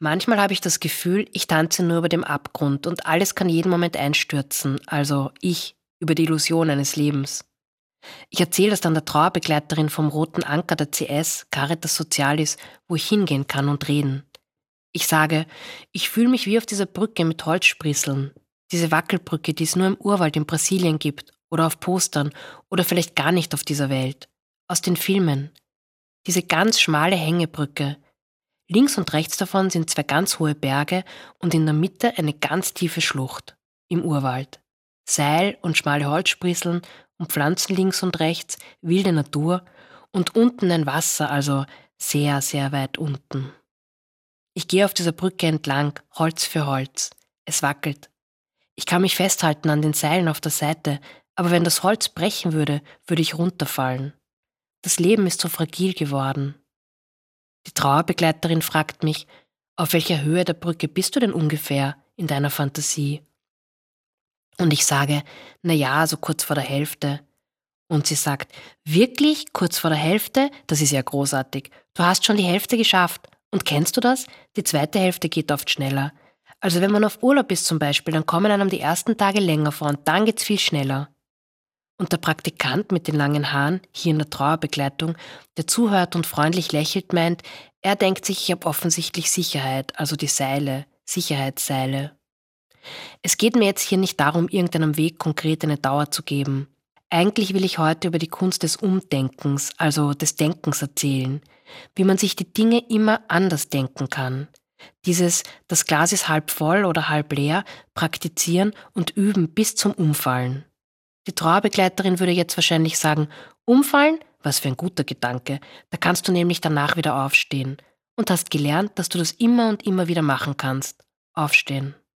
Manchmal habe ich das Gefühl, ich tanze nur über dem Abgrund und alles kann jeden Moment einstürzen, also ich über die Illusion eines Lebens. Ich erzähle das dann der Trauerbegleiterin vom Roten Anker der CS, Caritas Socialis, wo ich hingehen kann und reden. Ich sage, ich fühle mich wie auf dieser Brücke mit Holzsprießeln. Diese Wackelbrücke, die es nur im Urwald in Brasilien gibt oder auf Postern oder vielleicht gar nicht auf dieser Welt. Aus den Filmen. Diese ganz schmale Hängebrücke. Links und rechts davon sind zwei ganz hohe Berge und in der Mitte eine ganz tiefe Schlucht im Urwald. Seil und schmale Holzsprießeln und Pflanzen links und rechts, wilde Natur und unten ein Wasser, also sehr, sehr weit unten. Ich gehe auf dieser Brücke entlang, Holz für Holz. Es wackelt. Ich kann mich festhalten an den Seilen auf der Seite, aber wenn das Holz brechen würde, würde ich runterfallen. Das Leben ist so fragil geworden. Die Trauerbegleiterin fragt mich, auf welcher Höhe der Brücke bist du denn ungefähr in deiner Fantasie? Und ich sage, na ja, so kurz vor der Hälfte. Und sie sagt, wirklich kurz vor der Hälfte? Das ist ja großartig. Du hast schon die Hälfte geschafft. Und kennst du das? Die zweite Hälfte geht oft schneller. Also wenn man auf Urlaub ist zum Beispiel, dann kommen einem die ersten Tage länger vor und dann geht's viel schneller. Und der Praktikant mit den langen Haaren, hier in der Trauerbegleitung, der zuhört und freundlich lächelt, meint, er denkt sich, ich habe offensichtlich Sicherheit, also die Seile, Sicherheitsseile. Es geht mir jetzt hier nicht darum, irgendeinem Weg konkret eine Dauer zu geben. Eigentlich will ich heute über die Kunst des Umdenkens, also des Denkens erzählen, wie man sich die Dinge immer anders denken kann. Dieses das Glas ist halb voll oder halb leer praktizieren und üben bis zum Umfallen. Die Trauerbegleiterin würde jetzt wahrscheinlich sagen, umfallen? Was für ein guter Gedanke. Da kannst du nämlich danach wieder aufstehen und hast gelernt, dass du das immer und immer wieder machen kannst. Aufstehen.